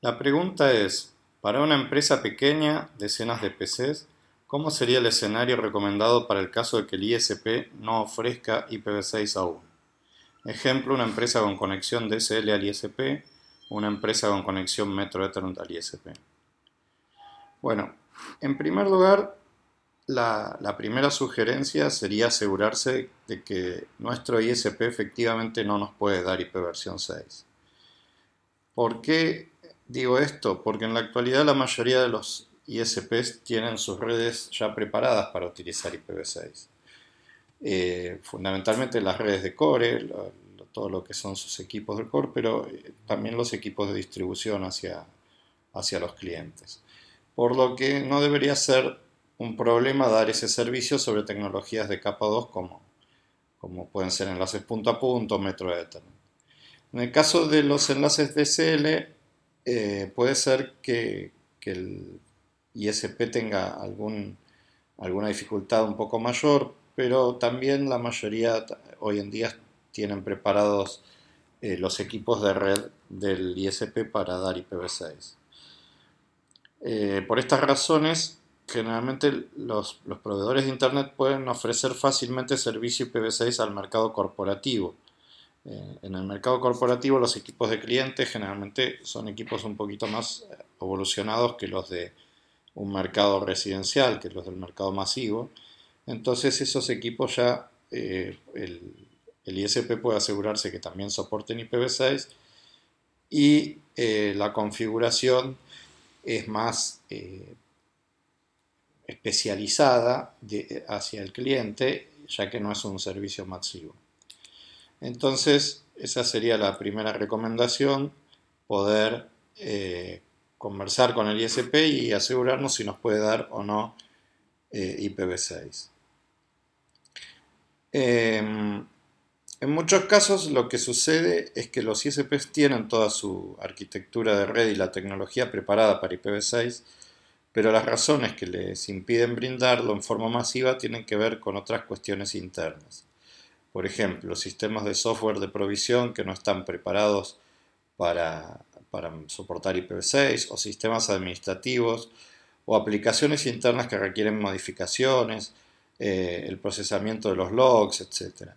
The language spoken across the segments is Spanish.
La pregunta es, para una empresa pequeña, decenas de PCs, ¿cómo sería el escenario recomendado para el caso de que el ISP no ofrezca IPv6 aún? Ejemplo, una empresa con conexión DSL al ISP, una empresa con conexión Metro Ethernet al ISP. Bueno, en primer lugar, la, la, primera sugerencia sería asegurarse de que nuestro ISP efectivamente no nos puede dar IP versión 6. ¿Por qué digo esto? Porque en la actualidad la mayoría de los ISPs tienen sus redes ya preparadas para utilizar IPv6. Eh, fundamentalmente las redes de core, todo lo que son sus equipos de core, pero eh, también los equipos de distribución hacia, hacia los clientes. Por lo que no debería ser un problema dar ese servicio sobre tecnologías de capa 2 como, como pueden ser enlaces punto a punto, metro Ethernet. En el caso de los enlaces DSL, eh, puede ser que, el ISP tenga alguna dificultad un poco mayor, pero también la mayoría hoy en día tienen preparados eh, los equipos de red del ISP para dar IPv6. Eh, por estas razones, generalmente los, proveedores de Internet pueden ofrecer fácilmente servicio IPv6 al mercado corporativo. Eh, en el mercado corporativo los equipos de clientes generalmente son equipos un poquito más eh, evolucionados que los de un mercado residencial, que los del mercado masivo. Entonces esos equipos ya el, el, ISP puede asegurarse que también soporten IPv6 y la configuración es más eh, especializada hacia el cliente, ya que no es un servicio masivo. Entonces, esa sería la primera recomendación, poder eh, conversar con el ISP y asegurarnos si nos puede dar o no eh, IPv6. Em, en muchos casos lo que sucede es que los ISPs tienen toda su arquitectura de red y la tecnología preparada para IPv6, pero las razones que les impiden brindarlo en forma masiva tienen que ver con otras cuestiones internas. Por ejemplo, sistemas de software de provisión que no están preparados para, soportar IPv6 o sistemas administrativos o aplicaciones internas que requieren modificaciones, eh, el procesamiento de los logs, etc.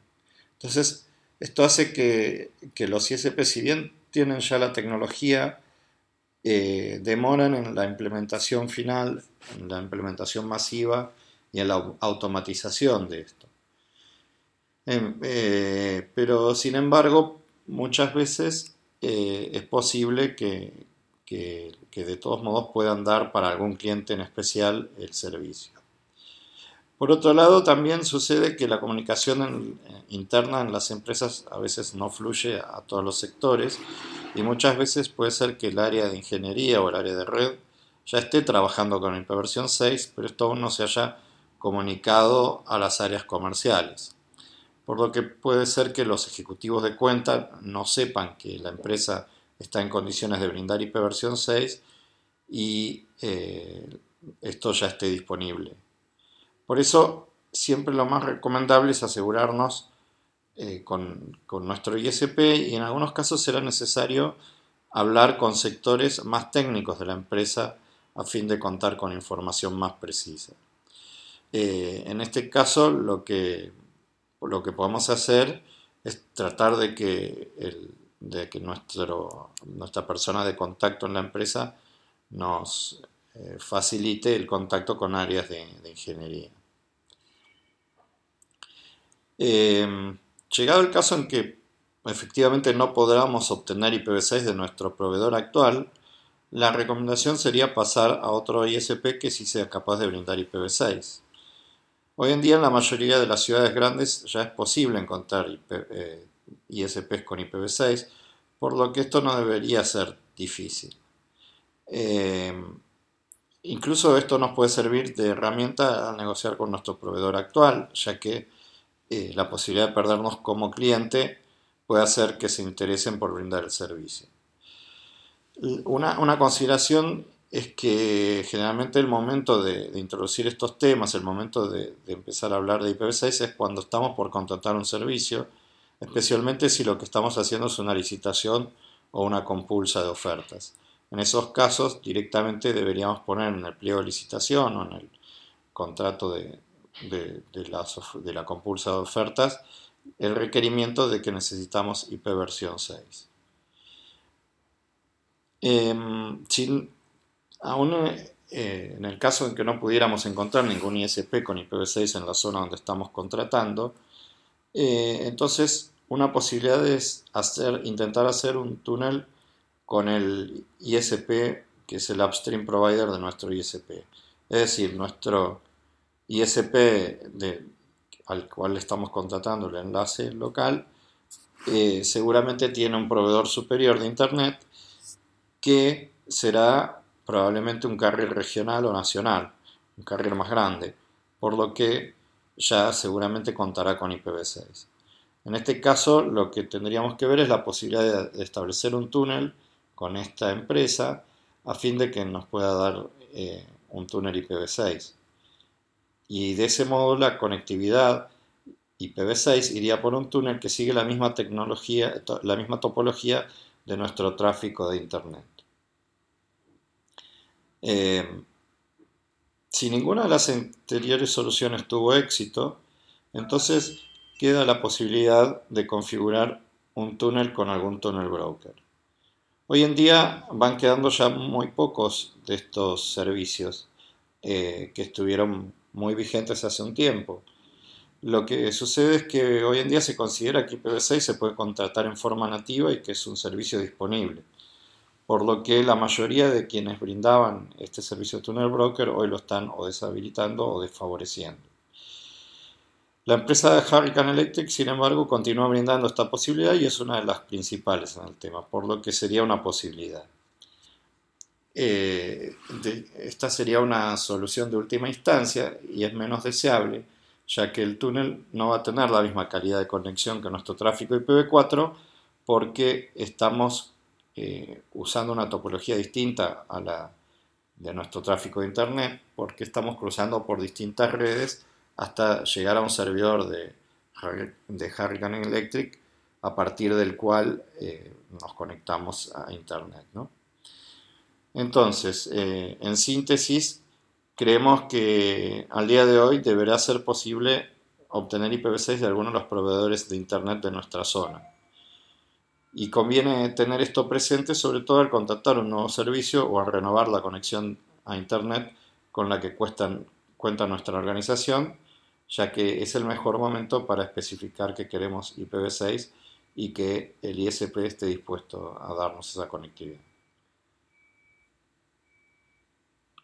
Entonces, esto hace que, los ISP, si bien tienen ya la tecnología, eh, demoran en la implementación final, en la implementación masiva y en la automatización de esto. Em, eh, pero sin embargo, muchas veces eh, es posible que, de todos modos puedan dar para algún cliente en especial el servicio. Por otro lado, también sucede que la comunicación eh, interna en las empresas a veces no fluye a todos los sectores y muchas veces puede ser que el área de ingeniería o el área de red ya esté trabajando con versión 6, pero esto aún no se haya comunicado a las áreas comerciales. Por lo que puede ser que los ejecutivos de cuenta no sepan que la empresa está en condiciones de brindar versión 6 y eh, esto ya esté disponible. Por eso, siempre lo más recomendable es asegurarnos eh, con, nuestro ISP y en algunos casos será necesario hablar con sectores más técnicos de la empresa a fin de contar con información más precisa. Eh, en este caso, lo que, lo que podemos hacer es tratar de que, nuestro, nuestra persona de contacto en la empresa nos eh, facilite el contacto con áreas de ingeniería. Em, llegado el caso en que efectivamente no podamos obtener IPv6 de nuestro proveedor actual, la recomendación sería pasar a otro ISP que sí sea capaz de brindar IPv6. Hoy en día en la mayoría de las ciudades grandes ya es posible encontrar ISPs eh, con IPv6, por lo que esto no debería ser difícil. Em, incluso esto nos puede servir de herramienta al negociar con nuestro proveedor actual, ya que eh, la posibilidad de perdernos como cliente puede hacer que se interesen por brindar el servicio. Una, consideración es que generalmente el momento de, introducir estos temas, el momento de, empezar a hablar de IPv6 es cuando estamos por contratar un servicio, especialmente si lo que estamos haciendo es una licitación o una compulsa de ofertas. En esos casos directamente deberíamos poner en el pliego de licitación o en el contrato de, la, compulsa de ofertas el requerimiento de que necesitamos IP versión 6. Em, aún eh, en el caso en que no pudiéramos encontrar ningún ISP con IPv6 en la zona donde estamos contratando, eh, entonces una posibilidad es hacer, intentar hacer un túnel con el ISP que es el upstream provider de nuestro ISP. Es decir, nuestro ISP al cual estamos contratando el enlace local eh, seguramente tiene un proveedor superior de Internet que será probablemente un carrier regional o nacional, un carrier más grande, por lo que ya seguramente contará con IPv6. En este caso, lo que tendríamos que ver es la posibilidad de establecer un túnel con esta empresa a fin de que nos pueda dar eh, un túnel IPv6. Y de ese modo la conectividad IPv6 iría por un túnel que sigue la misma tecnología, la misma topología de nuestro tráfico de Internet. Eh, si ninguna de las anteriores soluciones tuvo éxito, entonces queda la posibilidad de configurar un túnel con algún túnel broker. Hoy en día van quedando ya muy pocos de estos servicios eh, que estuvieron muy vigentes hace un tiempo. Lo que sucede es que hoy en día se considera que IPv6 se puede contratar en forma nativa y que es un servicio disponible, por lo que la mayoría de quienes brindaban este servicio de Tunnel Broker hoy lo están o deshabilitando o desfavoreciendo. La empresa de Hurricane Electric, sin embargo, continúa brindando esta posibilidad y es una de las principales en el tema, por lo que sería una posibilidad. Eh, esta sería una solución de última instancia y es menos deseable, ya que el túnel no va a tener la misma calidad de conexión que nuestro tráfico IPv4 porque estamos eh, usando una topología distinta a la de nuestro tráfico de Internet, porque estamos cruzando por distintas redes hasta llegar a un servidor de, de Hurricane Electric a partir del cual eh, nos conectamos a Internet. Entonces, eh, en síntesis, creemos que al día de hoy deberá ser posible obtener IPv6 de algunos de los proveedores de Internet de nuestra zona. Y conviene tener esto presente sobre todo al contactar un nuevo servicio o al renovar la conexión a Internet con la que cuenta nuestra organización ya que es el mejor momento para especificar que queremos IPv6 y que el ISP esté dispuesto a darnos esa conectividad.